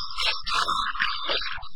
el